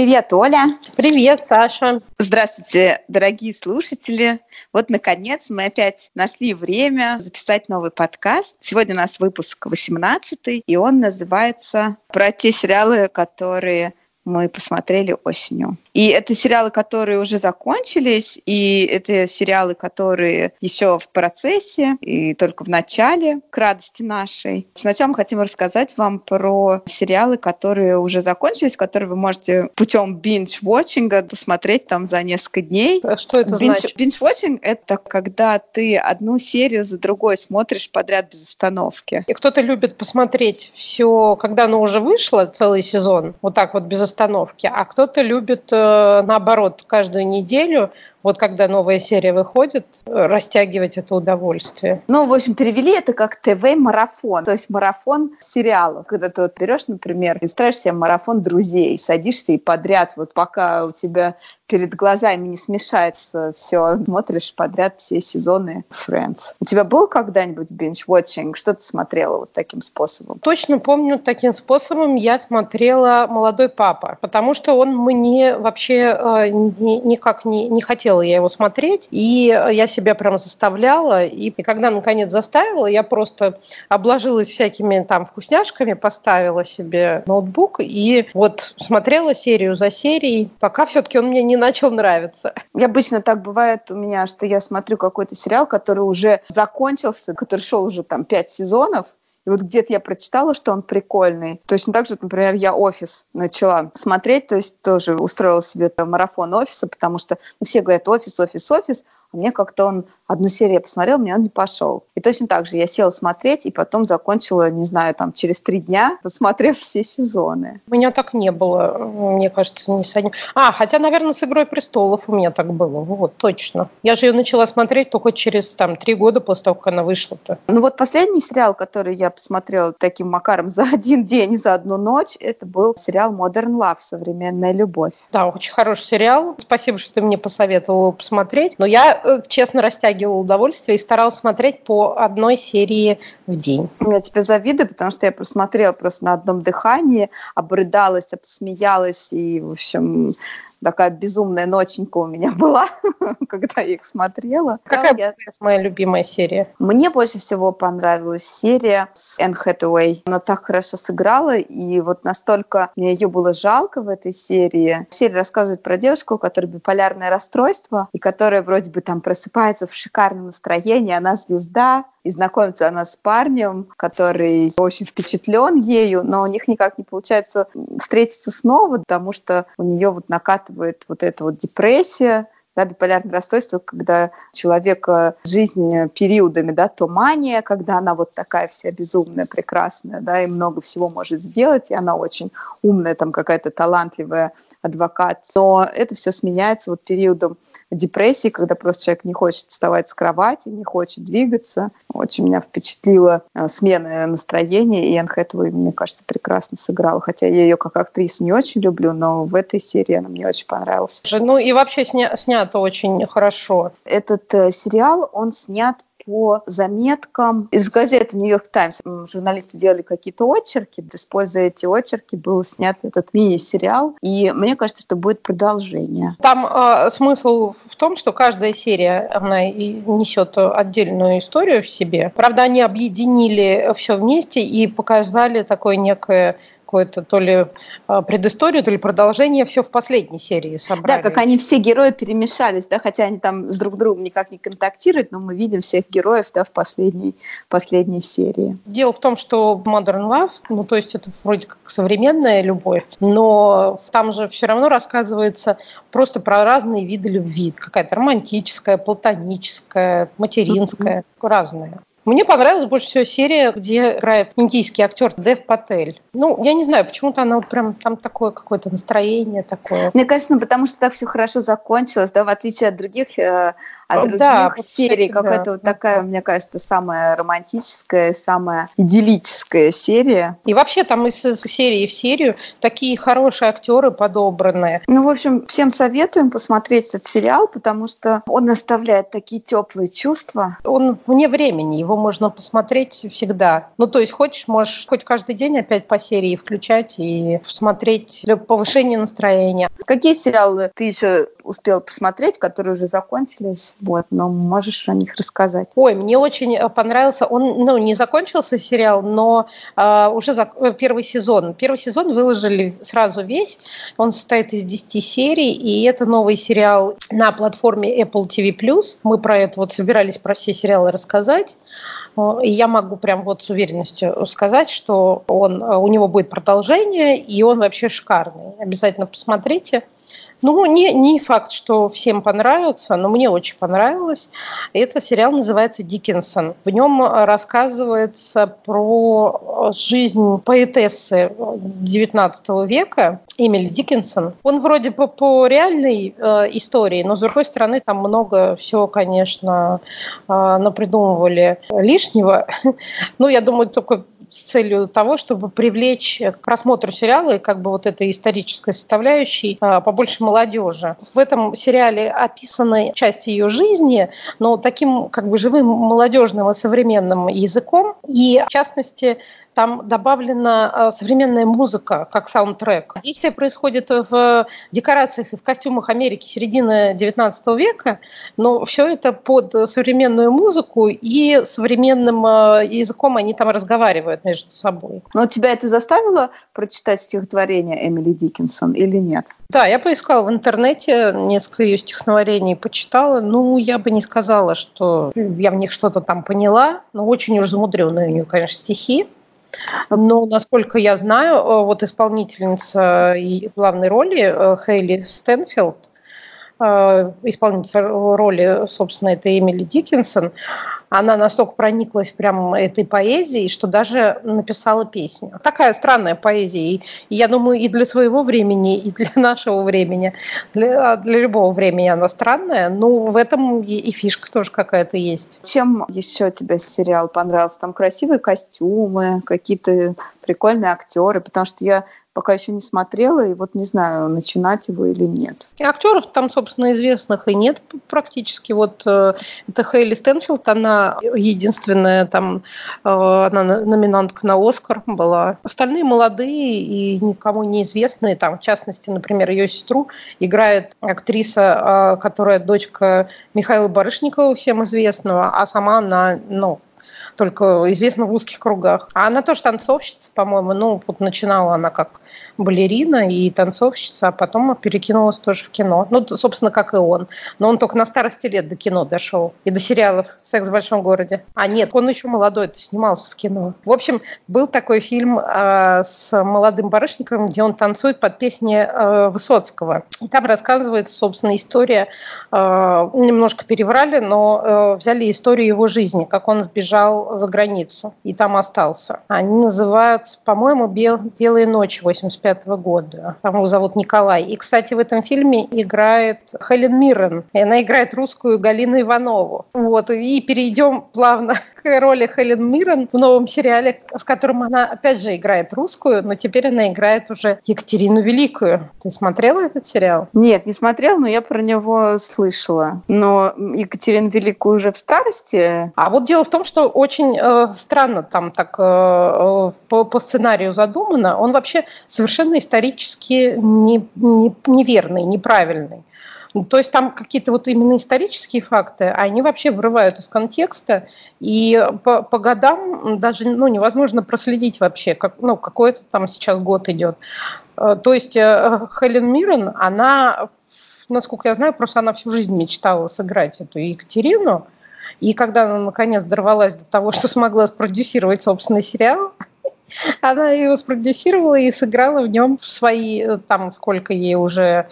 Привет, Оля. Привет, Саша. Здравствуйте, дорогие слушатели. Вот, наконец, мы опять нашли время записать новый подкаст. Сегодня у нас выпуск 18 и он называется «Про те сериалы, которые мы посмотрели осенью». И это сериалы, которые уже закончились, и это сериалы, которые еще в процессе и только в начале, к радости нашей. Сначала мы хотим рассказать вам про сериалы, которые уже закончились, которые вы можете путем binge-watching посмотреть там за несколько дней. А что это binge, значит? Binge-watching — это когда ты одну серию за другой смотришь подряд без остановки. И кто-то любит посмотреть все, когда оно уже вышло, целый сезон, вот так вот без остановки, а кто-то любит Э, наоборот, каждую неделю вот когда новая серия выходит, растягивать это удовольствие. Ну, в общем, перевели это как ТВ-марафон, то есть марафон сериалов. Когда ты вот берешь, например, и ставишь себе марафон друзей, садишься и подряд, вот пока у тебя перед глазами не смешается все, смотришь подряд все сезоны Friends. У тебя был когда-нибудь binge-watching? Что ты смотрела вот таким способом? Точно помню, таким способом я смотрела «Молодой папа», потому что он мне вообще э, ни, никак не, не хотел хотела я его смотреть, и я себя прям заставляла, и, когда наконец заставила, я просто обложилась всякими там вкусняшками, поставила себе ноутбук и вот смотрела серию за серией, пока все-таки он мне не начал нравиться. И обычно так бывает у меня, что я смотрю какой-то сериал, который уже закончился, который шел уже там пять сезонов, вот где-то я прочитала, что он прикольный. Точно так же, например, я офис начала смотреть, то есть тоже устроила себе марафон офиса, потому что ну, все говорят офис, офис, офис, а мне как-то он одну серию я посмотрел, мне он не пошел. И точно так же я села смотреть, и потом закончила, не знаю, там через три дня, посмотрев все сезоны. У меня так не было, мне кажется, не с одним. А, хотя, наверное, с «Игрой престолов» у меня так было, вот, точно. Я же ее начала смотреть только через, там, три года после того, как она вышла-то. Ну вот последний сериал, который я посмотрела таким макаром за один день, за одну ночь, это был сериал «Modern Love», «Современная любовь». Да, очень хороший сериал. Спасибо, что ты мне посоветовала посмотреть. Но я Э, честно растягивала удовольствие и старалась смотреть по одной серии в день. Я тебе завидую, потому что я просмотрела просто на одном дыхании, обрыдалась, обсмеялась и, в общем, такая безумная ноченька у меня была, когда я их смотрела. Какая я... моя любимая серия? Мне больше всего понравилась серия с Энн Хэтэуэй. Она так хорошо сыграла, и вот настолько мне ее было жалко в этой серии. Серия рассказывает про девушку, у которой биполярное расстройство, и которая вроде бы там просыпается в шикарном настроении, она звезда, и знакомится она с парнем, который очень впечатлен ею, но у них никак не получается встретиться снова, потому что у нее вот накатывает вот эта вот депрессия, да, биполярное расстройство, когда человека жизнь периодами, да, то мания, когда она вот такая вся безумная, прекрасная, да, и много всего может сделать, и она очень умная, там какая-то талантливая адвокат. Но это все сменяется вот периодом депрессии, когда просто человек не хочет вставать с кровати, не хочет двигаться. Очень меня впечатлила э, смена настроения, и Энн Хэтэуэй, мне кажется, прекрасно сыграла. Хотя я ее как актрису не очень люблю, но в этой серии она мне очень понравилась. Ну и вообще сня снято очень хорошо. Этот э, сериал, он снят по заметкам из газеты «Нью-Йорк Таймс». Журналисты делали какие-то очерки. Используя эти очерки, был снят этот мини-сериал. И мне кажется, что будет продолжение. Там э, смысл в том, что каждая серия, она и несет отдельную историю в себе. Правда, они объединили все вместе и показали такое некое какое-то то ли а, предысторию, то ли продолжение, все в последней серии собрали. Да, как они все герои перемешались, да, хотя они там с друг другом никак не контактируют, но мы видим всех героев, да, в последней, последней серии. Дело в том, что Modern Love, ну, то есть это вроде как современная любовь, но там же все равно рассказывается просто про разные виды любви. Какая-то романтическая, платоническая, материнская, mm-hmm. разная. Мне понравилась больше всего серия, где играет индийский актер Дев Патель. Ну, я не знаю, почему-то она вот прям там такое какое-то настроение такое. Мне кажется, ну, потому что так все хорошо закончилось, да, в отличие от других э, от других да, серий. Какая-то да. вот такая, мне кажется, самая романтическая, самая идиллическая серия. И вообще там из серии в серию такие хорошие актеры подобранные. Ну, в общем, всем советуем посмотреть этот сериал, потому что он оставляет такие теплые чувства. Он вне времени, его можно посмотреть всегда. Ну, то есть хочешь, можешь хоть каждый день опять по серии включать и смотреть для повышения настроения. Какие сериалы ты еще успел посмотреть, которые уже закончились? Вот, но можешь о них рассказать. Ой, мне очень э, понравился. Он, ну, не закончился сериал, но э, уже за, э, первый сезон. Первый сезон выложили сразу весь. Он состоит из 10 серий, и это новый сериал на платформе Apple TV+. Мы про это вот собирались про все сериалы рассказать. И я могу прям вот с уверенностью сказать, что он, у него будет продолжение, и он вообще шикарный. Обязательно посмотрите. Ну, не, не факт, что всем понравится, но мне очень понравилось. Это сериал называется «Диккенсон». В нем рассказывается про жизнь поэтессы XIX века Эмили Диккенсон. Он вроде бы по реальной э, истории, но, с другой стороны, там много всего, конечно, э, напридумывали лишнего. Ну, я думаю, только с целью того, чтобы привлечь к просмотру сериала и как бы вот этой исторической составляющей а, побольше молодежи. В этом сериале описаны части ее жизни, но таким как бы живым молодежным и современным языком. И в частности, там добавлена э, современная музыка как саундтрек. Действие происходит в декорациях и в костюмах Америки середины XIX века, но все это под современную музыку и современным э, языком они там разговаривают между собой. Но тебя это заставило прочитать стихотворение Эмили Диккенсон или нет? Да, я поискала в интернете несколько ее стихотворений, почитала. Ну, я бы не сказала, что я в них что-то там поняла, но очень уж замудренные у нее, конечно, стихи. Но, насколько я знаю, э, вот исполнительница главной роли э, Хейли Стэнфилд, э, исполнитель роли, собственно, это Эмили Диккенсон, она настолько прониклась прям этой поэзией, что даже написала песню. Такая странная поэзия. И, я думаю, и для своего времени, и для нашего времени, для, для любого времени она странная. Но в этом и, и фишка тоже какая-то есть. Чем еще тебе сериал понравился? Там красивые костюмы, какие-то прикольные актеры, потому что я пока еще не смотрела, и вот не знаю, начинать его или нет. И актеров там, собственно, известных и нет практически. Вот э, это Хейли Стэнфилд, она единственная там, э, она номинантка на Оскар была. Остальные молодые и никому неизвестные. Там, в частности, например, ее сестру играет актриса, э, которая дочка Михаила Барышникова, всем известного, а сама она, ну, только известна в узких кругах. А она тоже танцовщица, по-моему. Ну, вот начинала она как балерина и танцовщица, а потом перекинулась тоже в кино. Ну, собственно, как и он. Но он только на старости лет до кино дошел. И до сериалов «Секс в большом городе». А нет, он еще молодой, то снимался в кино. В общем, был такой фильм э, с молодым барышником, где он танцует под песни э, Высоцкого. И там рассказывается, собственно, история, э, немножко переврали, но э, взяли историю его жизни, как он сбежал за границу и там остался. Они называются, по-моему, «Белые ночи» 85 1995 года. Там его зовут Николай. И, кстати, в этом фильме играет Хелен Миррен. И она играет русскую Галину Иванову. Вот. И перейдем плавно к роли Хелен Миррен в новом сериале, в котором она, опять же, играет русскую, но теперь она играет уже Екатерину Великую. Ты смотрела этот сериал? Нет, не смотрела, но я про него слышала. Но Екатерину Великую уже в старости? А вот дело в том, что очень э, странно там так э, э по, по сценарию задумано. Он вообще совершенно совершенно исторически не, не, неверный, неправильный. То есть там какие-то вот именно исторические факты, а они вообще вырывают из контекста, и по, по годам даже ну, невозможно проследить вообще, как, ну, какой это там сейчас год идет. Э, то есть э, Хелен Миррен, она, насколько я знаю, просто она всю жизнь мечтала сыграть эту Екатерину, и когда она наконец дорвалась до того, что смогла спродюсировать собственный сериал, она его спродюсировала и сыграла в нем свои, э, там сколько ей уже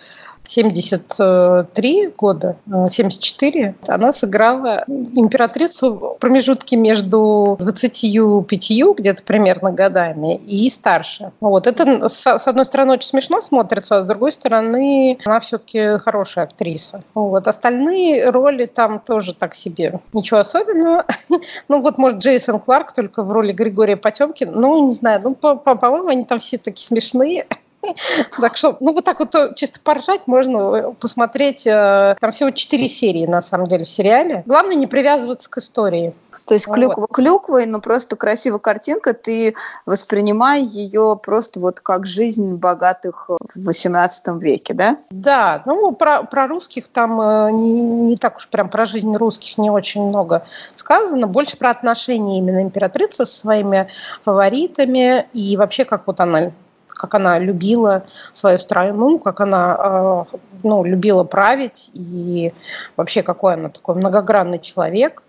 73 года, 74, э, она сыграла императрицу в промежутке между 25 где-то примерно годами и старше. Вот. Это, с одной стороны, очень смешно смотрится, а с другой стороны, она все-таки хорошая актриса. Вот. Остальные роли там тоже так себе. Ничего особенного. ну вот, может, Джейсон Кларк только в роли Григория Потемкина. Ну, не знаю, ну, по-моему, они там все такие смешные. Так что, ну вот так вот э, чисто поржать можно э, посмотреть. Э, там всего четыре серии, на самом деле, в сериале. Главное не привязываться к истории. То есть клюква вот. клюквой, но просто красивая картинка, ты воспринимай ее просто вот как жизнь богатых в XVIII веке, да? Да, ну про, про русских там не, не так уж прям про жизнь русских не очень много сказано, больше про отношения именно императрицы со своими фаворитами и вообще как вот она как она любила свою страну, как она э, ну, любила править и вообще какой она такой многогранный человек.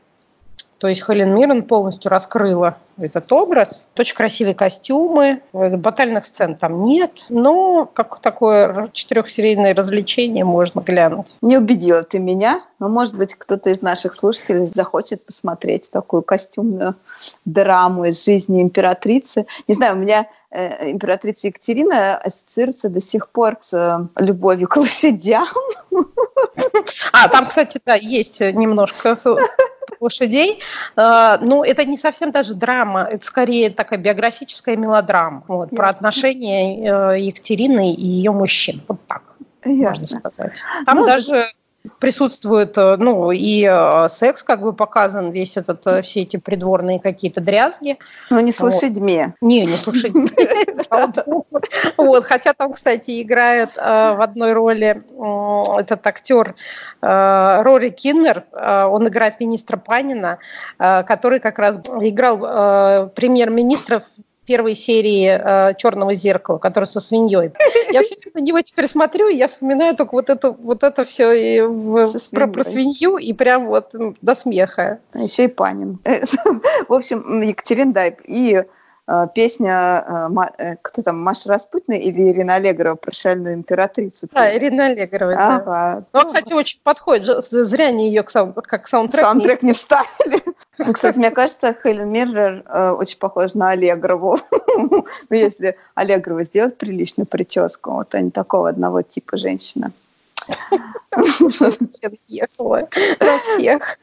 То есть Хелен Миррен полностью раскрыла этот образ. Очень красивые костюмы, батальных сцен там нет, но как такое четырехсерийное развлечение можно глянуть. Не убедила ты меня, но, может быть, кто-то из наших слушателей захочет посмотреть такую костюмную драму из жизни императрицы. Не знаю, у меня императрица Екатерина ассоциируется до сих пор с э, любовью к лошадям. А, там, кстати, да, есть немножко лошадей. Э, ну, это не совсем даже драма, это скорее такая биографическая мелодрама вот, про отношения э, Екатерины и ее мужчин. Вот так, Ясно. можно сказать. Там ну, даже присутствует, э, ну, и секс как бы показан, весь этот, все эти придворные какие-то дрязги. Но не с лошадьми. Не, не с лошадьми. Вот, хотя там, кстати, играет в одной роли этот актер Э, Рори Киннер, э, он играет министра Панина, э, который как раз играл премьер-министра первой серии Черного зеркала, который со свиньей. Я все время на него теперь смотрю, и я вспоминаю только вот это, вот это все и в, про, про свинью, и прям вот до смеха. А еще и Панин. В общем, Екатерин Дайб и Э, песня, э, э, кто там, Маша Распутина или Ирина Аллегрова «Прощальную императрицу». Да, Ирина Аллегрова. Ага. Да. Ну, кстати, очень подходит. Зря они ее как саундтрек, саундтрек не... не ставили. Ну, кстати, мне кажется, Хелен Миррер очень похожа на Аллегрову. Ну, если Аллегрова сделать приличную прическу, вот они такого одного типа женщина. Ехала на всех.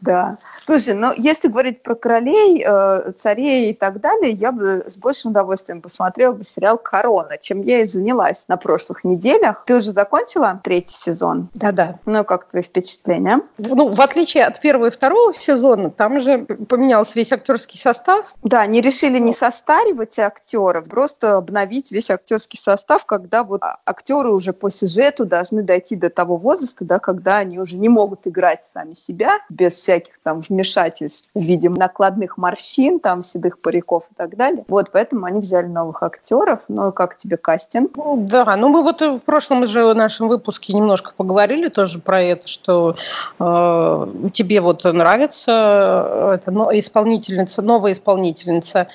Да. Слушай, ну если говорить про королей, э, царей и так далее, я бы с большим удовольствием посмотрела бы сериал «Корона», чем я и занялась на прошлых неделях. Ты уже закончила третий сезон? Да-да. Ну, как твои впечатления? Ну, в отличие от первого и второго сезона, там же поменялся весь актерский состав. Да, они решили не состаривать актеров, просто обновить весь актерский состав, когда вот актеры уже по сюжету должны дойти до того возраста, да, когда они уже не могут играть сами себя без всяких там вмешательств в виде накладных морщин, там седых париков и так далее. Вот, поэтому они взяли новых актеров. Ну, как тебе кастинг? Да, ну мы вот в прошлом же нашем выпуске немножко поговорили тоже про это, что э, тебе вот нравится э, это, исполнительница, новая исполнительница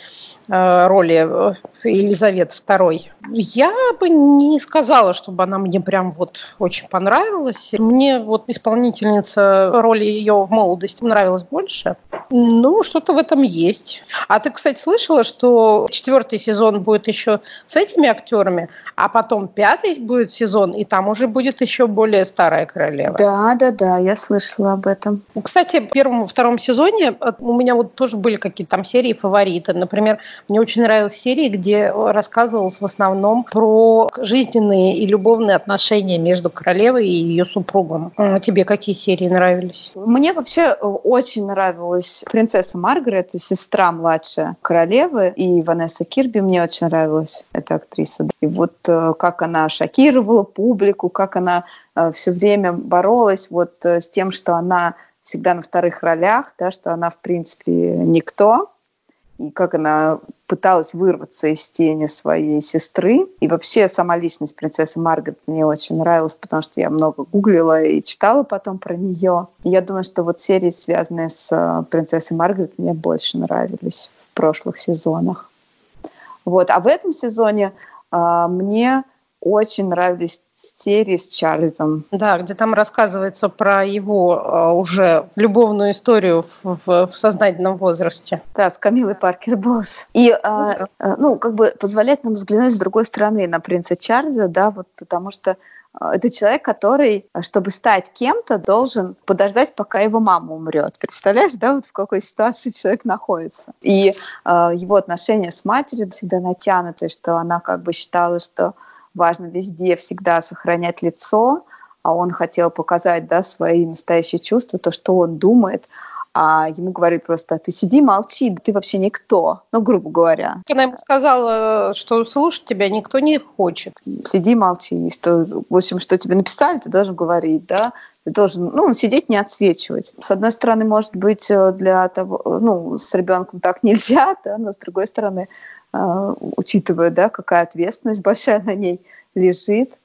э, роли э, Елизаветы II. Я бы не сказала, чтобы она мне прям вот очень понравилась. Мне вот исполнительница роли ее в молодости нравилась больше. Ну, что-то в этом есть. А ты, кстати, слышала, что четвертый сезон будет еще с этими актерами, а потом пятый будет сезон, и там уже будет еще более старая королева. Да, да, да, я слышала об этом. Кстати, в первом и втором сезоне э, у меня вот тоже были какие-то там серии фавориты. Например, мне очень нравилась серия, где рассказывалось в основном про жизненные и любовные отношения между королевой и ее супругом. А тебе какие серии нравились? Мне вообще э, очень нравилась принцесса Маргарет, сестра младшая королевы, и Ванесса Кирби мне очень нравилась, эта актриса. И вот э, как она шокировала публику, как она э, все время боролась вот с тем, что она всегда на вторых ролях, да, что она, в принципе, никто, и как она пыталась вырваться из тени своей сестры. И вообще сама личность принцессы Маргарет мне очень нравилась, потому что я много гуглила и читала потом про нее. И я думаю, что вот серии, связанные с э, принцессой Маргарет, мне больше нравились в прошлых сезонах. Вот. А в этом сезоне э, мне очень нравились серии с Чарльзом. Да, где там рассказывается про его э, уже любовную историю в, в, в сознательном возрасте. Да, с Камилой Паркер Босс. И, э, э, ну, как бы позволяет нам взглянуть с другой стороны на принца Чарльза, да, вот потому что это человек, который, чтобы стать кем-то, должен подождать, пока его мама умрет. Представляешь, да, вот в какой ситуации человек находится. И э, его отношения с матерью всегда натянуты, что она как бы считала, что важно везде всегда сохранять лицо, а он хотел показать да, свои настоящие чувства, то, что он думает. а ему говорили просто, ты сиди, молчи, ты вообще никто, ну, грубо говоря. Она ему сказала, что слушать тебя никто не хочет. Сиди, молчи, что, в общем, что тебе написали, ты должен говорить, да, ты должен, ну, сидеть не отсвечивать. С одной стороны, может быть, э, для того, ну, с ребенком так нельзя, да, но с другой стороны, э, учитывая, да, какая ответственность большая на ней лежит,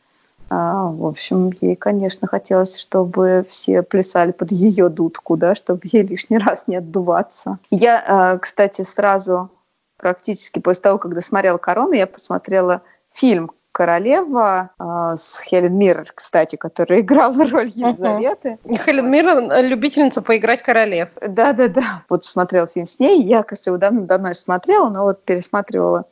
а, в общем, ей, конечно, хотелось, чтобы все плясали под ее дудку, да, чтобы ей лишний раз не отдуваться. Я, а, кстати, сразу практически после того, когда смотрела «Корону», я посмотрела фильм королева э, с Хелен Миррор, кстати, которая играла роль Елизаветы. Uh-huh. Хелен Миррор – любительница поиграть королев. Да-да-да. Вот посмотрела фильм с ней. Я, кажется, его давно-давно смотрела, но вот пересматривала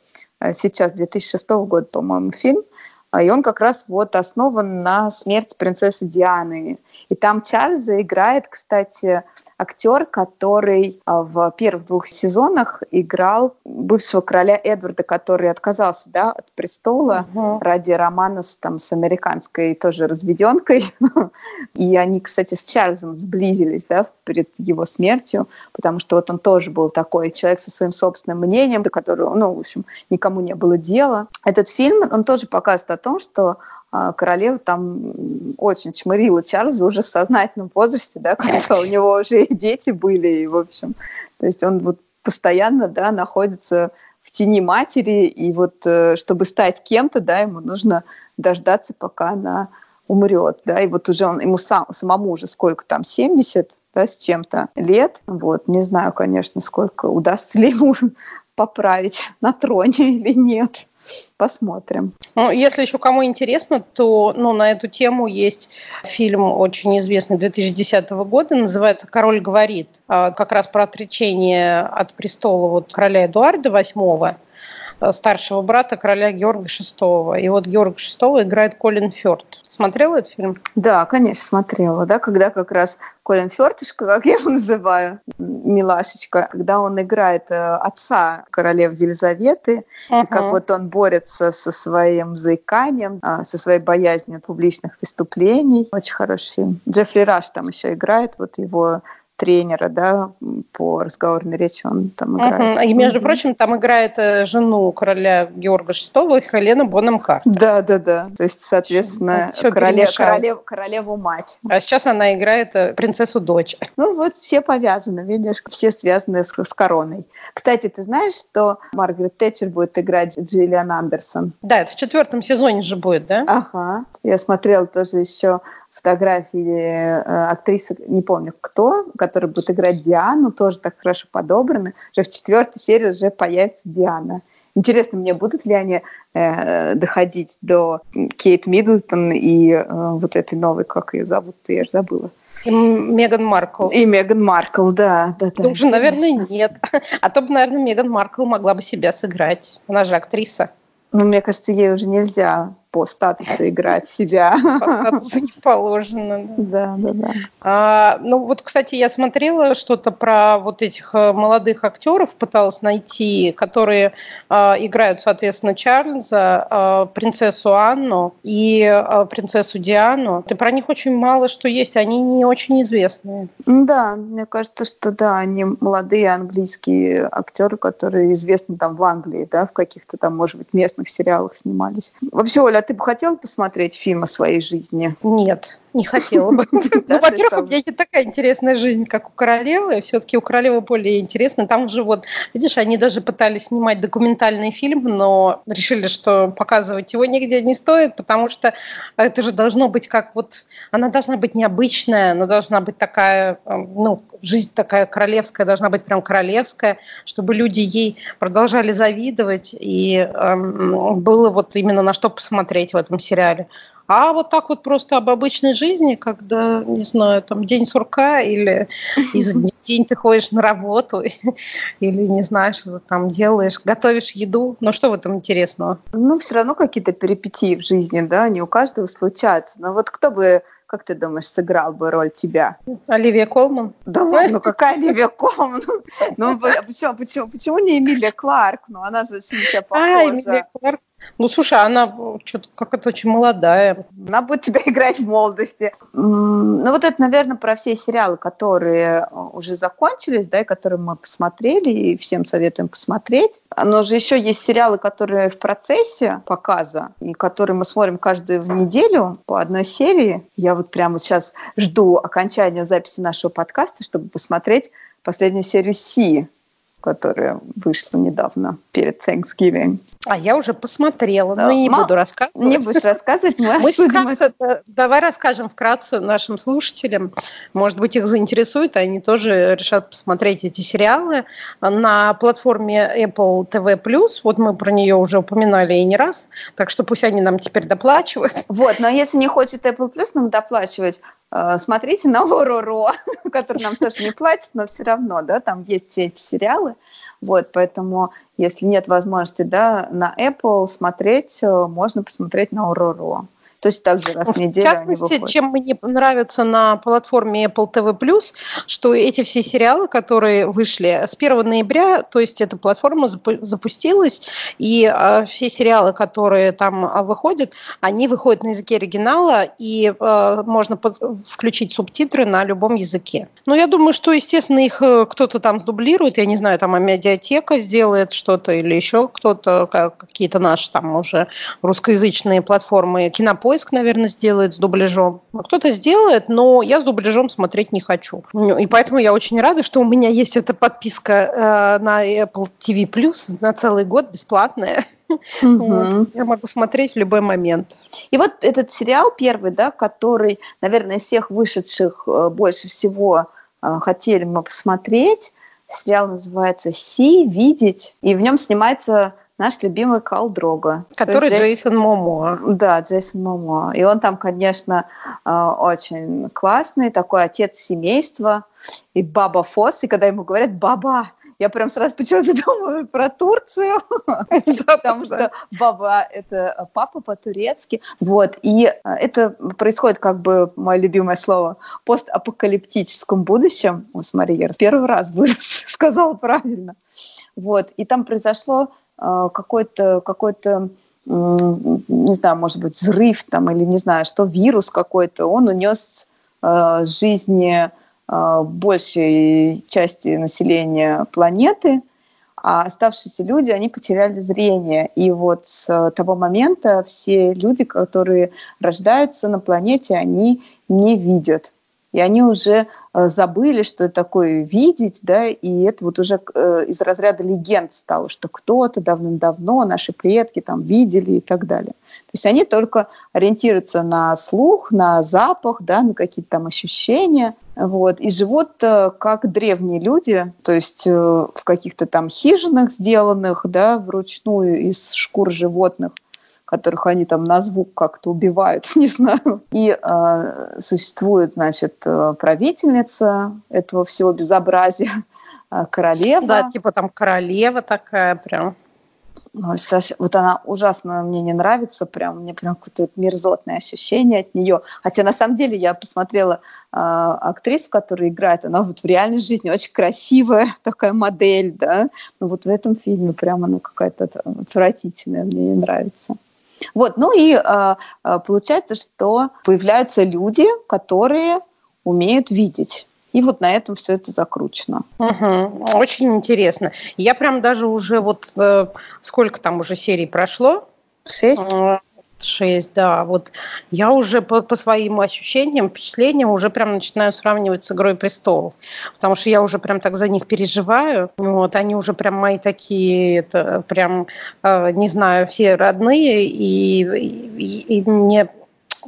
сейчас, 2006 года, по-моему, фильм. А, и он как раз вот основан на смерти принцессы Дианы. И там Чарльза играет, кстати, актер, который а, в первых двух сезонах играл бывшего короля Эдварда, который отказался да, от престола угу. ради романа с, там, с американской тоже разведенкой. И они, кстати, с Чарльзом сблизились да, перед его смертью, потому что вот он тоже был такой человек со своим собственным мнением, до которого, ну, в общем, никому не было дела. Этот фильм, он тоже показывает о том, что королева там очень чмырила Чарльза уже в сознательном возрасте, да, когда у него уже и дети были, и, в общем, то есть он вот постоянно, да, находится в тени матери, и вот э, чтобы стать кем-то, да, ему нужно дождаться, пока она умрет, да, и вот уже он, ему сам, самому уже сколько там, 70, да, с чем-то лет, вот, не знаю, конечно, сколько, удастся ли ему поправить на троне или нет. Посмотрим. Ну, если еще кому интересно, то ну, на эту тему есть фильм очень известный 2010 года, называется «Король говорит», а, как раз про отречение от престола вот, короля Эдуарда VIII старшего брата короля Георга VI. И вот Георг VI играет Колин Фёрд. Смотрела этот фильм? Да, конечно, смотрела. Да, когда как раз Колин Фёртышка, как я его называю, милашечка, когда он играет э, отца королевы Елизаветы, uh-huh. как вот он борется со своим заиканием, а, со своей боязнью публичных выступлений. Очень хороший фильм. Джеффри Раш там еще играет, вот его тренера, да, по разговорной речи он там играет. Uh-huh. И, между прочим, там играет э, жену короля Георга VI, Хелена Бонем Картер. Да, да, да. То есть, соответственно, короле, королев, королеву мать. А сейчас она играет э, принцессу дочь. Ну, вот все повязаны, видишь, все связаны с, с короной. Кстати, ты знаешь, что Маргарет Тэтчер будет играть Джиллиан Андерсон? Да, это в четвертом сезоне же будет, да? Ага. Я смотрела тоже еще фотографии э, актрисы, не помню кто, которая будет играть Диану, тоже так хорошо подобраны. Уже в четвертой серии уже появится Диана. Интересно мне, будут ли они э, доходить до Кейт Миддлтон и э, вот этой новой, как ее зовут, я же забыла. Меган Маркл. И Меган Маркл, да. да, да уже, наверное, нет. А то бы, наверное, Меган Маркл могла бы себя сыграть. Она же актриса. Ну, мне кажется, ей уже нельзя по статусу играть себя. По статусу не положено. Да, да, да. А, ну вот, кстати, я смотрела что-то про вот этих э, молодых актеров, пыталась найти, которые а, играют, соответственно, Чарльза, а, принцессу Анну и а, принцессу Диану. Ты про них очень мало что есть, они не очень известные. Да, мне кажется, что да, они молодые английские актеры, которые известны там в Англии, да, в каких-то там, может быть, местных сериалах снимались. Вообще, Оля, ты бы хотела посмотреть фильм о своей жизни? Нет, не хотела бы. Ну, во-первых, у меня не такая интересная жизнь, как у королевы. Все-таки у королевы более интересно. Там же вот, видишь, они даже пытались снимать документальный фильм, но решили, что показывать его нигде не стоит, потому что это же должно быть как вот... Она должна быть необычная, она должна быть такая, эм, ну, жизнь такая королевская, должна быть прям королевская, чтобы люди ей продолжали завидовать, и эм, было вот именно на что посмотреть в этом сериале. А вот так вот просто об обычной жизни, когда, не знаю, там день сурка или день ты ходишь на работу или, не знаю, что ты там делаешь, готовишь еду. Ну что в этом интересного? Ну, все равно какие-то перипетии в жизни, да, они у каждого случаются. Но вот кто бы как ты думаешь, сыграл бы роль тебя? Оливия Колман. Да ладно, ну какая Оливия Колман? Ну почему, почему, почему не Эмилия Кларк? Ну она же очень тебя похожа. А, Эмилия Кларк. Ну, слушай, она что-то как-то очень молодая. Она будет тебя играть в молодости. Ну, вот это, наверное, про все сериалы, которые э, уже закончились, да, и которые мы посмотрели, и всем советуем посмотреть. Но же еще есть сериалы, которые в процессе показа, и которые мы смотрим каждую неделю по одной серии. Я вот прямо сейчас жду окончания записи нашего подкаста, чтобы посмотреть последнюю серию Си которая вышла недавно перед Thanksgiving. А я уже посмотрела, но не Ма... буду рассказывать. Не будешь рассказывать, мы, мы вкратце, Давай расскажем вкратце нашим слушателям. Может быть, их заинтересует, они тоже решат посмотреть эти сериалы. На платформе Apple TV+, вот мы про нее уже упоминали и не раз, так что пусть они нам теперь доплачивают. Вот, но если не хочет Apple нам доплачивать, смотрите на Ороро, который нам тоже не платит, но все равно, да, там есть все эти сериалы, вот, поэтому если нет возможности, да, на Apple смотреть, э, можно посмотреть на Ороро. Точно так же раз в неделю В частности, чем мне нравится на платформе Apple TV+, что эти все сериалы, которые вышли с 1 ноября, то есть эта платформа запустилась, и э, все сериалы, которые там а, выходят, они выходят на языке оригинала, и э, можно включить субтитры на любом языке. Но я думаю, что, естественно, их э, кто-то там сдублирует, я не знаю, там а медиатека сделает что-то или еще кто-то, какие-то наши там уже русскоязычные платформы, кинопоиск поиск, наверное, сделает с дубляжом. А кто-то сделает, но я с дубляжом смотреть не хочу. И поэтому я очень рада, что у меня есть эта подписка э, на Apple TV Plus на целый год бесплатная. Угу. Я могу смотреть в любой момент. И вот этот сериал первый, да, который, наверное, из всех вышедших э, больше всего э, хотели мы посмотреть. Сериал называется «See. Видеть». И в нем снимается наш любимый Кхал Дрого. Который Джей... Джейсон Момоа. Да, Джейсон Момоа. И он там, конечно, э, очень классный, такой отец семейства. И Баба Восс, и когда ему говорят «Баба», я прям сразу почему-то думаю про Турцию, потому что баба – это папа по-турецки. Вот, и э, это происходит, как бы, мое любимое слово, постапокалиптическом будущем. О, смотри, я первый раз сказала правильно. Вот, и там произошло какой-то какой-то не знаю, может быть, взрыв там или не знаю, что вирус какой-то, он унес э, жизни э, большей части населения планеты, а оставшиеся люди, они потеряли зрение. И вот с того момента все люди, которые рождаются на планете, они не видят и они уже э, забыли, что такое видеть, да, и это вот уже э, из разряда легенд стало, что кто-то давным-давно, наши предки там видели и так далее. То есть они только ориентируются на слух, на запах, да, на какие-то там ощущения, вот, и живут э, как древние люди, то есть в каких-то там хижинах сделанных, да, вручную из шкур животных, которых они там на звук как-то убивают, не знаю. И э, существует, значит, э, правительница этого всего безобразия, э, королева. Да, типа там королева такая прям. Ну, Саша, вот она ужасно мне не нравится, прям мне прям какое-то мерзотное ощущение от нее. Хотя на самом деле я посмотрела э, актрису, которая играет, она вот в реальной жизни очень красивая такая модель, да. Но вот в этом фильме прям она какая-то отвратительная, мне не нравится. Вот, ну и э, получается, что появляются люди, которые умеют видеть. И вот на этом все это закручено. Угу. Очень интересно. Я прям даже уже вот э, сколько там уже серий прошло? Шесть. Э, Шесть, да. Вот я уже по, по своим ощущениям, впечатлениям уже прям начинаю сравнивать с «Игрой престолов», потому что я уже прям так за них переживаю. Вот, они уже прям мои такие, это прям, э, не знаю, все родные, и, и, и мне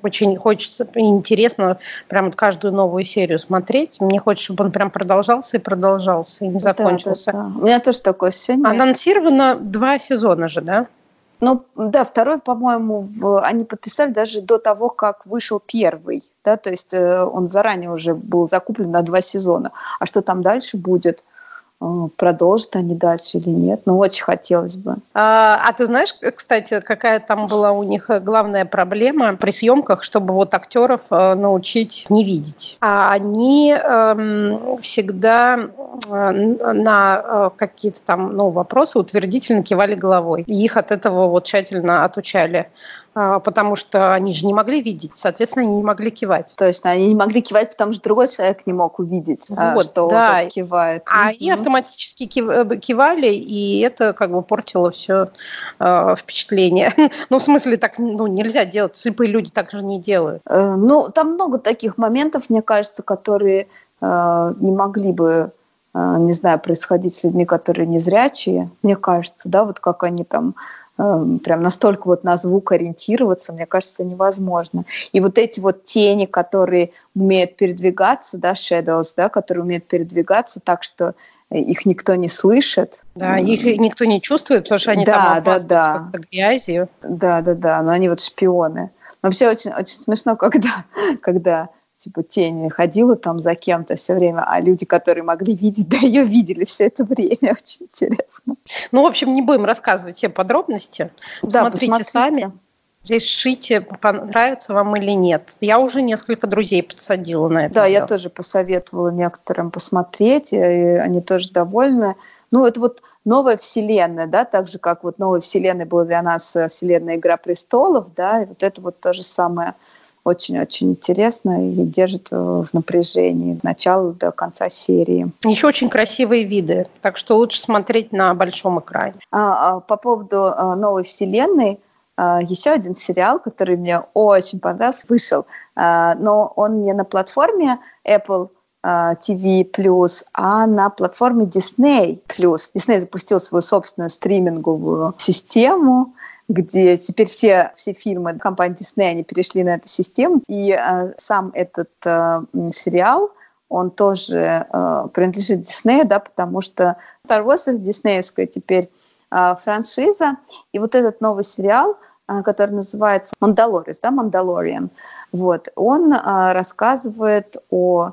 очень хочется, интересно прям вот каждую новую серию смотреть. Мне хочется, чтобы он прям продолжался и продолжался, и не закончился. Да, да, да. У меня тоже такое ощущение. Анонсировано два сезона же, да? Ну, да, второй, по-моему, они подписали даже до того, как вышел первый, да, то есть э, он заранее уже был закуплен на два сезона. А что там дальше будет? А, продолжат они дальше или нет. Но очень хотелось бы. А, а ты знаешь, кстати, какая там была у них главная проблема при съемках, чтобы вот актеров э, научить не видеть? А они эм, всегда э, на э, какие-то там ну, вопросы утвердительно кивали головой. И их от этого вот тщательно отучали. А, потому что они же не могли видеть, соответственно, они не могли кивать. То есть они не могли кивать, потому что другой человек не мог увидеть, а, вот, что да. он кивает. А они автоматически э, кивали, и это как бы портило все э, впечатление. ну, в смысле, так ну, нельзя делать, слепые люди так же не делают. Э, ну, там много таких моментов, мне кажется, которые э, не могли бы э, не знаю, происходить с людьми, которые незрячие, мне кажется, да, вот как они там прям настолько вот на звук ориентироваться, мне кажется, невозможно. И вот эти вот тени, которые умеют передвигаться, да, shadows, да, которые умеют передвигаться так, что их никто не слышит. Да, их никто не чувствует, потому что они да, там да, да. грязью. Да, да, да, но они вот шпионы. Вообще очень, очень смешно, когда, когда типа тень ходила там за кем-то все время, а люди, которые могли видеть, да ее видели все это время. Очень интересно. Ну, в общем, не будем рассказывать все подробности. Да, посмотрите, посмотрите. сами. Решите, понравится вам или нет. Я уже несколько друзей подсадила на это. Да, дело. я тоже посоветовала некоторым посмотреть, и они тоже довольны. Ну, это вот новая вселенная, да, так же, как вот новая вселенная была для нас э, вселенная «Игра престолов», да, и вот это вот то же самое – очень-очень интересно и держит э, в напряжении от начала до конца серии. Еще очень красивые виды, так что лучше смотреть на большом экране. А, а, по поводу а, новой вселенной, а, еще один сериал, который мне очень понравился, вышел, но он не на платформе Apple TV+, а на платформе Disney+. Disney запустил свою собственную стриминговую систему, где теперь все, все фильмы компании Disney, они перешли на эту систему, и э, сам этот э, сериал, он тоже э, принадлежит Диснею, да, потому что Star Wars это диснеевская теперь э, франшиза, и вот этот новый сериал, э, который называется «Мандалорис», да, «Мандалориан», вот, он э, рассказывает о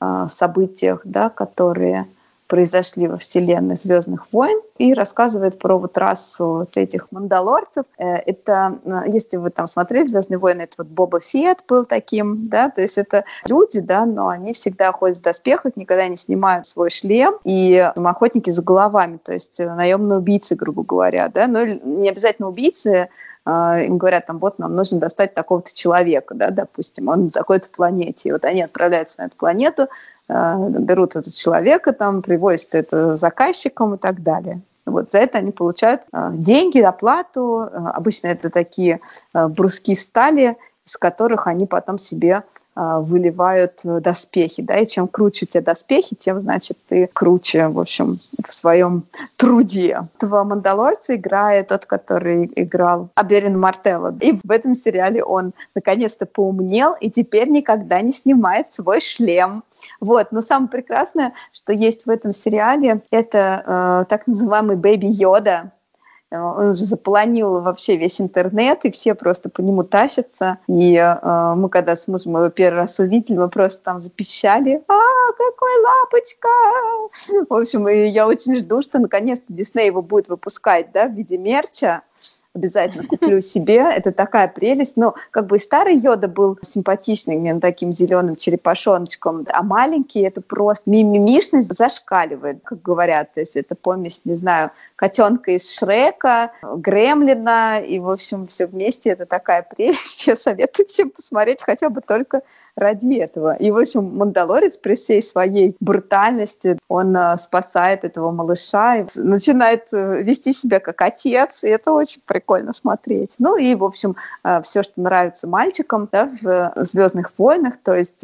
э, событиях, да, которые произошли во вселенной Звездных войн и рассказывает про вот расу вот этих мандалорцев. Э, это, э, если вы там смотрели «Звездные войны», это вот Боба Фет был таким, да, то есть это люди, да, но они всегда ходят в доспехах, никогда не снимают свой шлем, и охотники за головами, то есть э, наемные убийцы, грубо говоря, да, но не обязательно убийцы, им говорят, там, вот нам нужно достать такого-то человека, да, допустим, он на такой-то планете. И вот они отправляются на эту планету, Э, берут этого человека, там, привозят это заказчикам и так далее. Вот за это они получают э, деньги, оплату. Обычно это такие бруски стали, из которых они потом себе а, выливают доспехи, да, и чем круче у тебя доспехи, тем, значит, ты круче, в общем, в своем труде. Этого Мандалорца играет тот, который играл Аберин Мартелло. И в этом сериале он наконец-то поумнел и теперь никогда не снимает свой шлем. Вот, но самое прекрасное, что есть в этом сериале, это э, так называемый Бэби Йода, Э, он уже заполонил вообще весь интернет, и все просто по нему тащатся. И э, мы, когда с мужем его первый раз увидели, мы просто там запищали «А, какой лапочка!» В общем, я очень жду, что наконец-то Дисней его будет выпускать да, в виде мерча обязательно куплю себе. Это такая прелесть. Но как бы старый Йода был симпатичный, именно таким зеленым черепашоночком, а маленький это просто мимимишность зашкаливает, как говорят. То есть это помесь, не знаю, котенка из Шрека, Гремлина, и, в общем, все вместе это такая прелесть. Я советую всем посмотреть хотя бы только ради этого. И, в общем, Мандалорец при всей своей брутальности, он э, спасает этого малыша и начинает э, вести себя как отец, и это очень прикольно смотреть. Ну и, в общем, э, все, что нравится мальчикам да, в «Звездных войнах», то есть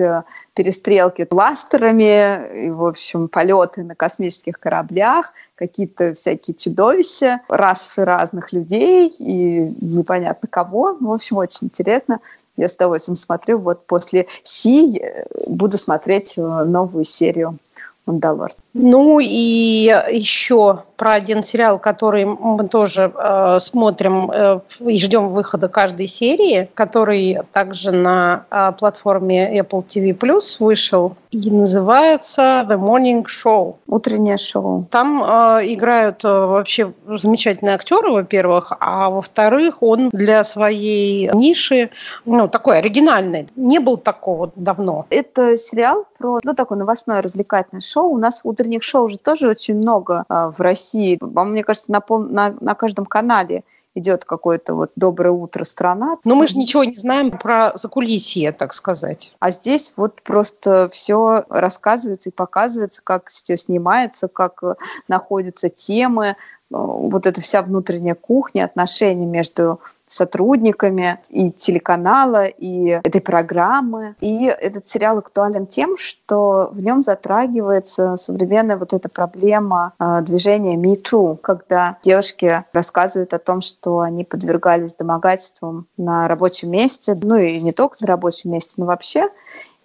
перестрелки бластерами, и, в общем, полеты на космических кораблях, какие-то всякие чудовища, расы разных людей и непонятно кого. В общем, очень интересно. Я с удовольствием смотрю. Вот после Си буду смотреть э, новую серию «Мандалор». Ну и еще про один сериал, который мы тоже э, смотрим э, и ждем выхода каждой серии, который также на э, платформе Apple TV Plus вышел и называется The Morning Show. Утреннее шоу. Там э, играют э, вообще замечательные актеры, во-первых, а во-вторых, он для своей ниши, ну, такой оригинальный. Не был такого давно. Это сериал про, ну, такое новостное развлекательное шоу. У нас утренних шоу уже тоже очень много э, в России мне кажется, на, пол, на, на каждом канале идет какое-то вот «Доброе утро, страна». Но мы же ничего не знаем про закулисье, так сказать. А здесь вот просто все рассказывается и показывается, как все снимается, как э, находятся темы, э, вот эта вся внутренняя кухня, отношения между сотрудниками и телеканала, и этой программы. И этот сериал актуален тем, что в нем затрагивается современная вот эта проблема э, движения Me Too, когда девушки рассказывают о том, что они подвергались домогательствам на рабочем месте, ну и не только на рабочем месте, но вообще.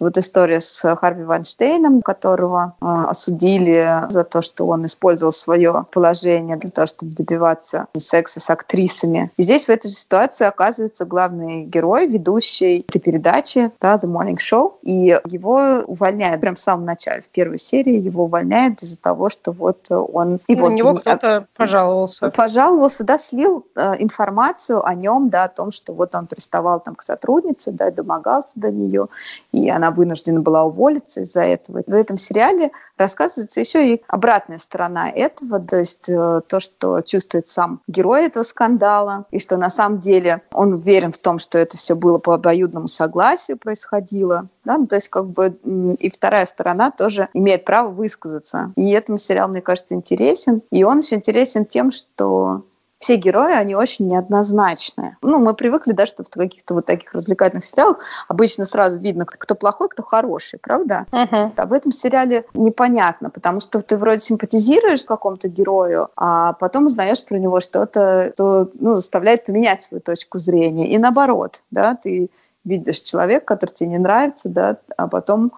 Вот история с Харви Вайнштейном, которого э, осудили за то, что он использовал свое положение для того, чтобы добиваться секса с актрисами. И здесь в этой же ситуации оказывается главный герой, ведущий этой передачи, да, The Morning Show, и его увольняют прямо в самом начале, в первой серии его увольняют из-за того, что вот он... И На вот, него кто-то пожаловался. Пожаловался, да, слил э, информацию о нем, да, о том, что вот он приставал там к сотруднице, да, домогался до нее, и она она вынуждена была уволиться из-за этого. В этом сериале рассказывается еще и обратная сторона этого, то есть э, то, что чувствует сам герой этого скандала, и что на самом деле он уверен в том, что это все было по обоюдному согласию происходило. Да? Ну, то есть как бы и вторая сторона тоже имеет право высказаться. И этому сериал, мне кажется, интересен. И он еще интересен тем, что все герои, они очень неоднозначные. Ну, мы привыкли, да, что в каких-то вот таких развлекательных сериалах обычно сразу видно, кто плохой, кто хороший, правда? Uh-huh. А в этом сериале непонятно, потому что ты вроде симпатизируешь какому-то герою, а потом узнаешь про него что-то, что ну, заставляет поменять свою точку зрения. И наоборот, да, ты видишь человека, который тебе не нравится, да, а потом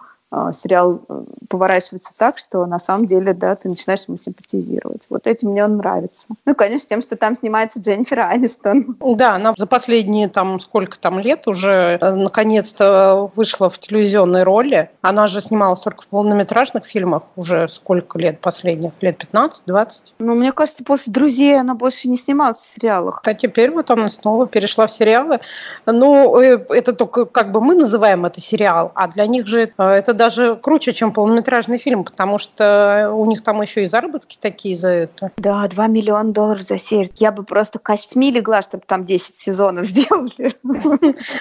сериал э, поворачивается так, что на самом деле, да, ты начинаешь ему симпатизировать. Вот этим мне он нравится. Ну, конечно, тем, что там снимается Дженнифер Анистон. Да, она за последние там сколько там лет уже э, наконец-то вышла в телевизионной роли. Она же снималась только в полнометражных фильмах уже сколько лет последних? Лет 15-20? Ну, мне кажется, после «Друзей» она больше не снималась в сериалах. А теперь вот она снова перешла в сериалы. Ну, э, это только как бы мы называем это сериал, а для них же это даже круче, чем полнометражный фильм, потому что у них там еще и заработки такие за это. Да, 2 миллиона долларов за серию. Я бы просто костьми легла, чтобы там 10 сезонов сделали.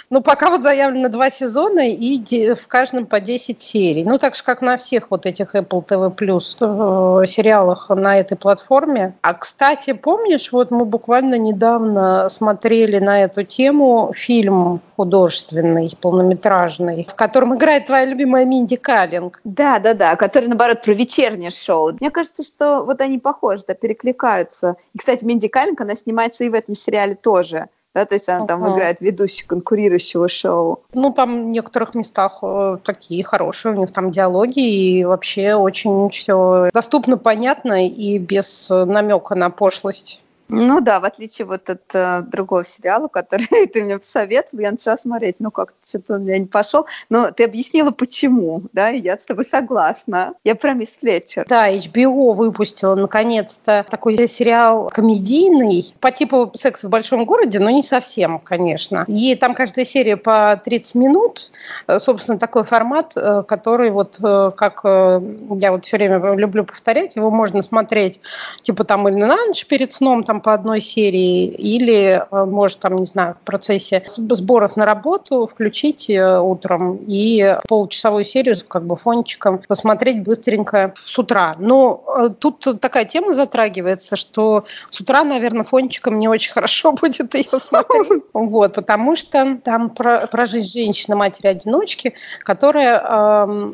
Ну, пока вот заявлено 2 сезона и в каждом по 10 серий. Ну, так же, как на всех вот этих Apple TV э, сериалах на этой платформе. А, кстати, помнишь, вот мы буквально недавно смотрели на эту тему фильм художественный, полнометражный, в котором играет твоя любимая Минди Каллинг. Да, да, да, который, наоборот, про вечернее шоу. Мне кажется, что вот они похожи, да, перекликаются. И, кстати, Минди Каллинг, она снимается и в этом сериале тоже. Да, то есть она uh-huh. там играет ведущую конкурирующего шоу. Ну, там в некоторых местах э, такие хорошие, у них там диалоги, и вообще очень все доступно, понятно и без намека на пошлость. Ну да, в отличие вот от э, другого сериала, который ты мне посоветовал, я начала смотреть, ну как-то что-то у меня не пошел, но ты объяснила, почему, да, и я с тобой согласна. Я про мисс Флетчер. Да, HBO выпустила наконец-то такой сериал комедийный по типу «Секс в большом городе», но не совсем, конечно. И там каждая серия по 30 минут, э, собственно, такой формат, э, который вот, э, как я вот все время люблю повторять, его можно смотреть типа там или на ночь перед сном, там по одной серии, или, э, может, там, не знаю, в процессе сборов на работу включить э, утром и получасовую серию как бы фончиком посмотреть быстренько с утра. Но э, тут такая тема затрагивается, что с утра, наверное, фончиком не очень хорошо будет ее смотреть. Вот, потому что там про, про жизнь женщины, матери-одиночки, которая э,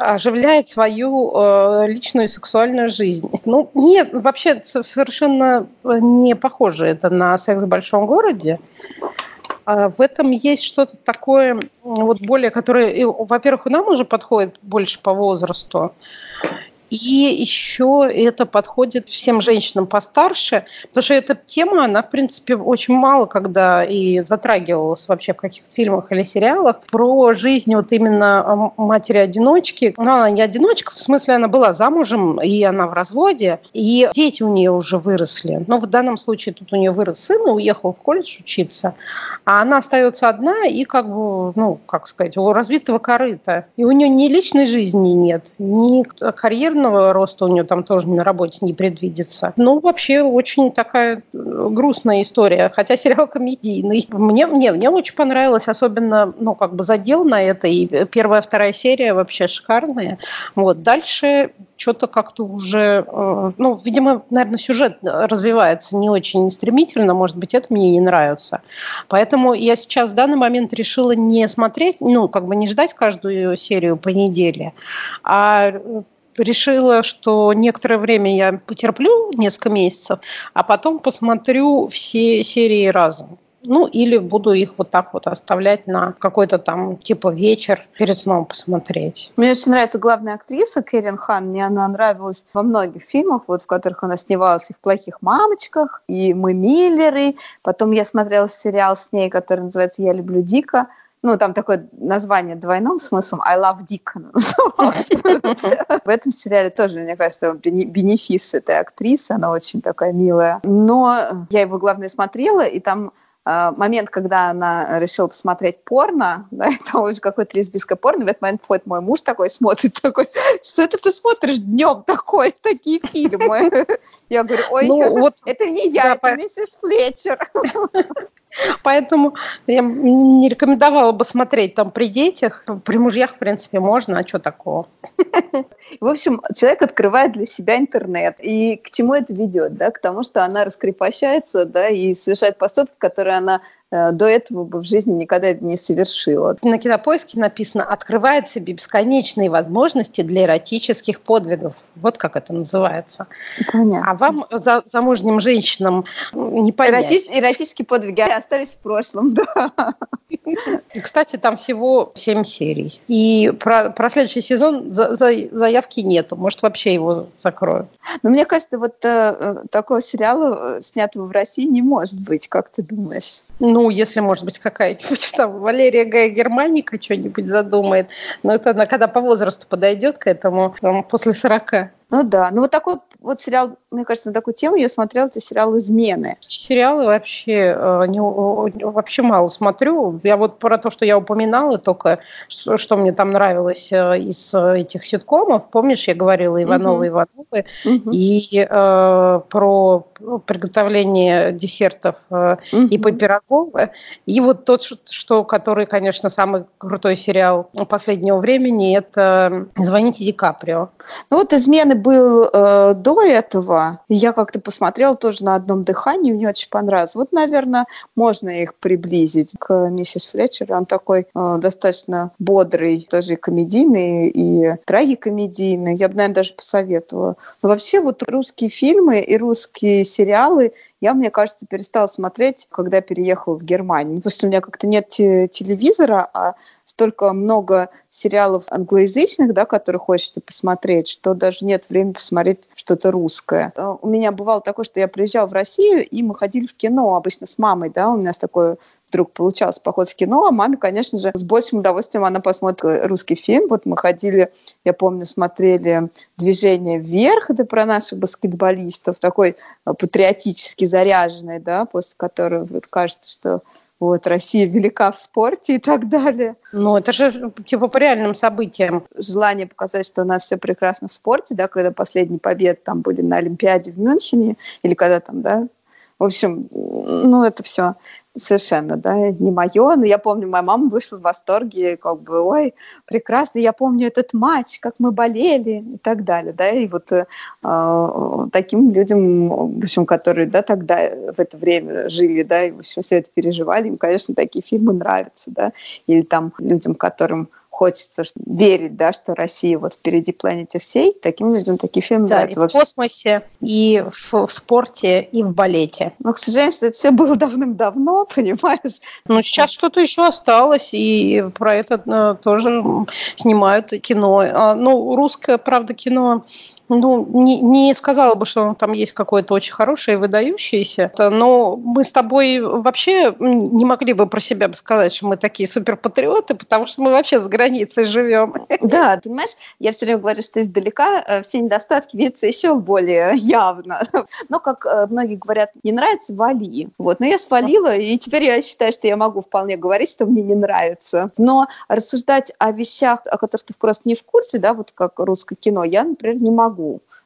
оживляет свою э, личную сексуальную жизнь. Ну, нет, вообще совершенно не похоже это на секс в большом городе. А в этом есть что-то такое, вот более, которое, во-первых, и нам уже подходит больше по возрасту, И еще это подходит всем женщинам постарше, потому что эта тема, она, в принципе, очень мало когда и затрагивалась вообще в каких-то фильмах или сериалах про жизнь вот именно матери-одиночки. Ну, она не одиночка, в смысле, она была замужем, и она в разводе, и дети у нее уже выросли. Но в данном случае тут у нее вырос сын и уехал в колледж учиться, а она остается одна и как бы, ну, как сказать, у разбитого корыта. И у нее ни личной жизни нет, ни карьерного роста у нее там тоже на работе не предвидится. Ну, вообще очень такая э, грустная история, хотя сериал комедийный. Мне, мне, мне очень понравилось, особенно, ну, как бы задел на это, и первая, вторая серия вообще шикарные. Вот, дальше что-то как-то уже, э, ну, видимо, наверное, сюжет развивается не очень стремительно, может быть, это мне не нравится. Поэтому я сейчас в данный момент решила не смотреть, ну, как бы не ждать каждую серию по неделе, а решила, что некоторое время я потерплю, несколько месяцев, а потом посмотрю все серии разом. Ну, или буду их вот так вот оставлять на какой-то там типа вечер перед сном посмотреть. Мне очень нравится главная актриса Кэрин Хан. Мне она нравилась во многих фильмах, вот в которых она снималась и в «Плохих мамочках», и «Мы Миллеры». Потом я смотрела сериал с ней, который называется «Я люблю Дика» ну, там такое название двойным смыслом «I love Dick» В этом сериале тоже, мне кажется, бенефис этой актрисы, она очень такая милая. Но я его, главное, смотрела, и там а, момент, когда она решила посмотреть порно, да, это уже какое-то лесбийское порно, в этот момент входит мой муж такой, смотрит такой, что это ты смотришь днем такой, такие фильмы? Я говорю, ой, ну, вот, это не я, да, это по... миссис Флетчер. Поэтому я не рекомендовала бы смотреть там при детях. При мужьях, в принципе, можно, а что такого? В общем, человек открывает для себя интернет. И к чему это ведет? Да? К тому, что она раскрепощается да, и совершает поступки, которые она до этого бы в жизни никогда не совершила. На кинопоиске написано «Открывает себе бесконечные возможности для эротических подвигов». Вот как это называется. Понятно. А вам, за, замужним женщинам, не понять. Эротич, эротические подвиги остались в прошлом, да. Кстати, там всего семь серий. И про, про следующий сезон за, за, заявки нету. Может, вообще его закроют. Но мне кажется, вот э, такого сериала, э, снятого в России, не может быть. Как ты думаешь? Ну, если, может быть, какая-нибудь там Валерия Гая Германика что-нибудь задумает. Но это она когда по возрасту подойдет к этому, там, после 40. Ну да, ну вот такой вот сериал, мне кажется, на такую тему я смотрела, это сериал «Измены». Сериалы вообще, э, не, вообще мало смотрю. Я вот про то, что я упоминала только, что, мне там нравилось э, из этих ситкомов. Помнишь, я говорила «Ивановы, угу. Ивановы» угу. и э, про приготовление десертов э, угу. и по Пирогова. И вот тот, что, который, конечно, самый крутой сериал последнего времени, это «Звоните Ди Каприо». Ну вот «Измены» был э, до этого. Я как-то посмотрела тоже на одном дыхании, мне очень понравилось. Вот, наверное, можно их приблизить к миссис Флетчер. Он такой э, достаточно бодрый, тоже и комедийный, и трагикомедийный. Я бы, наверное, даже посоветовала. Но вообще вот русские фильмы и русские сериалы я, мне кажется, перестала смотреть, когда переехала в Германию. Потому что у меня как-то нет телевизора, а столько много сериалов англоязычных, да, которые хочется посмотреть, что даже нет времени посмотреть что-то русское. Э, у меня бывало такое, что я приезжала в Россию, и мы ходили в кино обычно с мамой, да, у нас такое вдруг получался поход в кино, а маме, конечно же, с большим удовольствием она посмотрит русский фильм. Вот мы ходили, я помню, смотрели «Движение вверх», это про наших баскетболистов, такой э, патриотически заряженный, да, после которого вот кажется, что вот, Россия велика в спорте и так далее. Ну, это же типа по реальным событиям. Желание показать, что у нас все прекрасно в спорте, да, когда последние победы там были на Олимпиаде в Мюнхене, или когда там, да, в общем, ну, это все совершенно, да, не мое. Но я помню, моя мама вышла в восторге, как бы, ой, прекрасно, я помню этот матч, как мы болели и так далее, да, и вот э, таким людям, в общем, которые, да, тогда в это время жили, да, и, в общем, все это переживали, им, конечно, такие фильмы нравятся, да, или там людям, которым хочется верить, да, что Россия вот впереди планеты всей. Таким людям такие фильмы да, нравятся. и в космосе, и в, в спорте, и в балете. Но, к сожалению, что это все было давным-давно, понимаешь? Ну, сейчас что-то еще осталось, и про это э, тоже снимают кино. А, ну, русское, правда, кино Ну, не, не сказала бы, что там есть какое-то очень хорошее и выдающееся, но мы с тобой вообще не могли бы про себя бы сказать, что мы такие суперпатриоты, потому что мы вообще за границей живем. Да, понимаешь, я все время говорю, что издалека э, все недостатки видятся еще более явно. Но, как э, многие говорят, не нравится, вали. Вот, но я свалила, и теперь я считаю, что я могу вполне говорить, что мне не нравится. Но рассуждать о вещах, о которых ты просто не в курсе, да, вот как русское кино, я, например, не могу.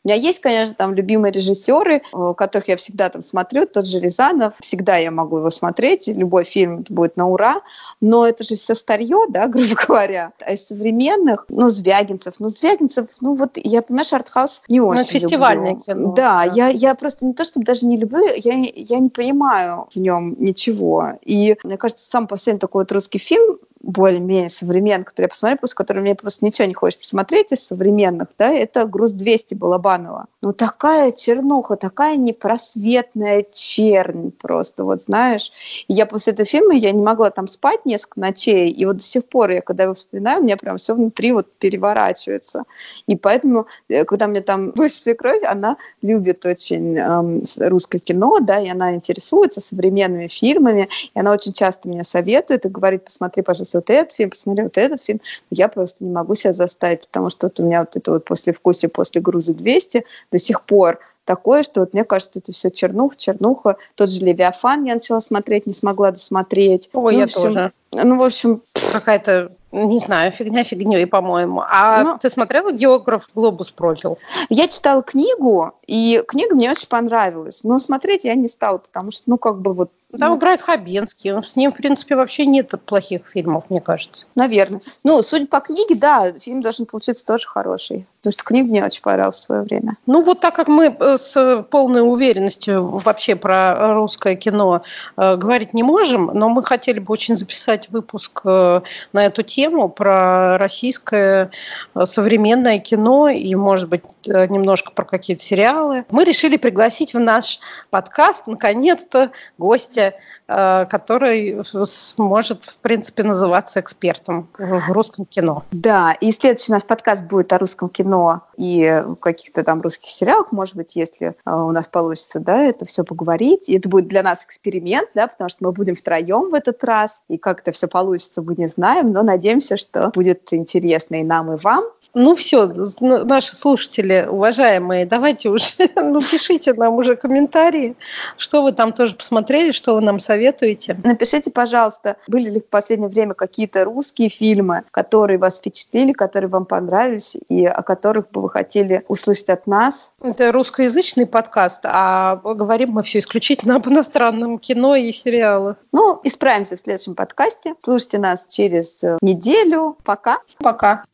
У меня есть, конечно, там любимые режиссеры, э, которых я всегда там смотрю, тот же Рязанов, всегда я могу его смотреть, любой фильм будет на ура, но это же все старье, да, грубо говоря. А из современных, ну, Звягинцев, ну, Звягинцев, ну, вот, я, понимаешь, артхаус не ну, очень ну, фестивальное люблю. кино. Да, да, Я, я просто не то, чтобы даже не люблю, я, я не понимаю в нем ничего. И мне кажется, сам последний такой вот русский фильм, более-менее современный, который я посмотрела, после которого мне просто ничего не хочется смотреть из современных, да, это «Груз-200» Балабанова. Ну, такая чернуха, такая непросветная чернь просто, вот знаешь. И я после этого фильма, я не могла там спать несколько ночей, и вот до сих пор я, когда его вспоминаю, у меня прям все внутри вот переворачивается. И поэтому, э, когда мне там больше свекровь, она любит очень эм, русское кино, да, и она интересуется современными фильмами, и она очень часто мне советует и говорит, посмотри, пожалуйста, вот этот фильм, посмотри вот этот фильм. Я просто не могу себя заставить, потому что вот у меня вот это вот после вкуса, после груза 200 до сих пор такое, что вот мне кажется, это все чернуха, чернуха. Тот же Левиафан я начала смотреть, не смогла досмотреть. Ой, ну, я общем, тоже. Ну, в общем... Какая-то не знаю, фигня фигней, по-моему. А ну, ты смотрела «Географ Глобус прочил»? Я читала книгу, и книга мне очень понравилась. Но смотреть я не стала, потому что, ну, как бы вот там ну, играет Хабенский. С ним, в принципе, вообще нет плохих фильмов, мне кажется. Наверное. Ну, судя по книге, да, фильм должен получиться тоже хороший. Потому что книга мне очень понравилась в свое время. Ну, вот так как мы э, с полной уверенностью вообще про русское кино э, говорить не можем, но мы хотели бы очень записать выпуск э, на эту тему, тему про российское э, современное кино и, может быть, э, немножко про какие-то сериалы. Мы решили пригласить в наш подкаст, наконец-то, гостя, э, который сможет, в принципе, называться экспертом в русском кино. Да, и следующий наш подкаст будет о русском кино и каких-то там русских сериалах, может быть, если у нас получится, да, это все поговорить. И это будет для нас эксперимент, да, потому что мы будем втроем в этот раз, и как это все получится, мы не знаем, но надеемся, надеемся, что будет интересно и нам, и вам. Ну все, наши слушатели, уважаемые, давайте уже, ну пишите нам уже комментарии, что вы там тоже посмотрели, что вы нам советуете. Напишите, пожалуйста, были ли в последнее время какие-то русские фильмы, которые вас впечатлили, которые вам понравились и о которых бы вы хотели услышать от нас. Это русскоязычный подкаст, а говорим мы все исключительно об иностранном кино и сериалах. Ну, исправимся в следующем подкасте. Слушайте нас через неделю. Пока. Пока.